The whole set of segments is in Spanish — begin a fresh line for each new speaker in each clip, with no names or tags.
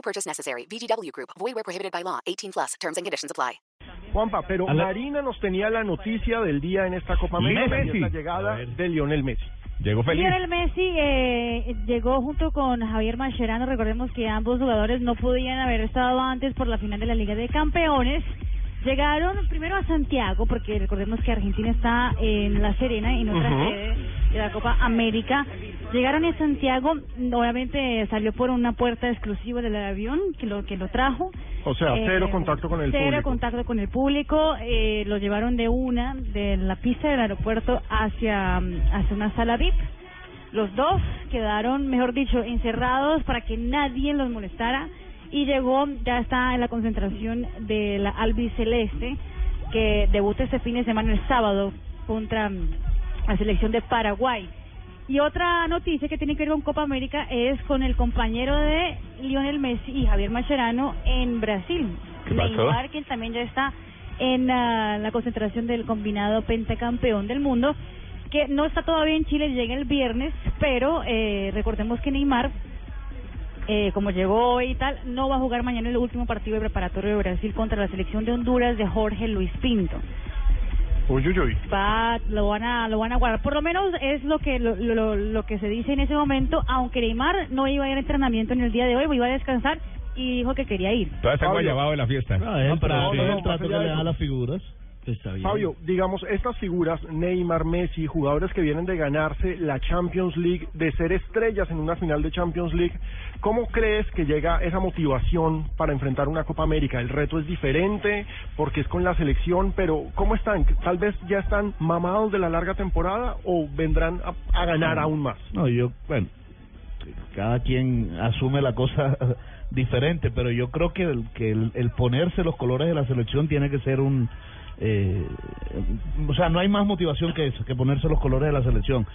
No purchase necessary. VGW Group. Void where prohibited by law. 18 plus. Terms and conditions apply.
Juanpa, pero
A la-
Marina nos tenía la noticia del día en esta Copa América y es
Messi.
la llegada de Lionel Messi.
Llegó feliz.
Lionel Messi eh, llegó junto con Javier Mascherano. Recordemos que ambos jugadores no podían haber estado antes por la final de la Liga de Campeones. Llegaron primero a Santiago, porque recordemos que Argentina está en La Serena, en otra
Ujú.
sede de la Copa América. Llegaron a Santiago, obviamente salió por una puerta exclusiva del avión que lo que lo trajo.
O sea,
Eh,
cero contacto con el
cero
público.
contacto con el público. Eh, lo llevaron de una, de la pista del aeropuerto hacia, hacia una sala VIP. Los dos quedaron, mejor dicho, encerrados para que nadie los molestara. Y llegó, ya está en la concentración de la albiceleste, que debuta este fin de semana el sábado contra la selección de Paraguay. Y otra noticia que tiene que ver con Copa América es con el compañero de Lionel Messi y Javier Mascherano en Brasil. Neymar, quien también ya está en ah, la concentración del combinado pentacampeón del mundo, que no está todavía en Chile, llega el viernes, pero eh, recordemos que Neymar, eh, como llegó hoy y tal, no va a jugar mañana el último partido de preparatorio de Brasil contra la selección de Honduras de Jorge Luis Pinto
Uy, uy, uy.
va lo van a lo van a guardar por lo menos es lo que lo, lo, lo que se dice en ese momento aunque Neymar no iba a ir a entrenamiento en el día de hoy iba a descansar y dijo que quería ir
Todavía está guayabado de la fiesta.
No, pero
no, no,
el trato que le dan
eso.
a las figuras, pues está bien.
Fabio, digamos, estas figuras, Neymar, Messi, jugadores que vienen de ganarse la Champions League, de ser estrellas en una final de Champions League, ¿cómo crees que llega esa motivación para enfrentar una Copa América? El reto es diferente porque es con la selección, pero ¿cómo están? ¿Tal vez ya están mamados de la larga temporada o vendrán a, a ganar aún más?
No, yo, bueno, cada quien asume la cosa diferente, pero yo creo que el, que el, el ponerse los colores de la selección tiene que ser un... Eh, o sea, no hay más motivación que eso, que ponerse los colores de la selección.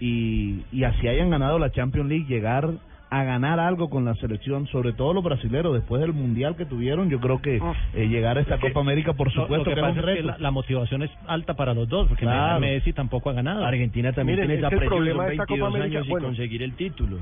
Y, y así hayan ganado la Champions League, llegar a ganar algo con la selección, sobre todo los brasileros, después del mundial que tuvieron, yo creo que eh, llegar a esta Copa América, por
Lo-
supuesto,
lo que
que era un
pasa es que
reto.
la, la motivación es alta para los dos, porque
Claro.
Messi tampoco ha ganado.
Argentina también
Miren,
tiene
es
esa
el
presión,
problema de esta Copa
22
América,
años y conseguir el título.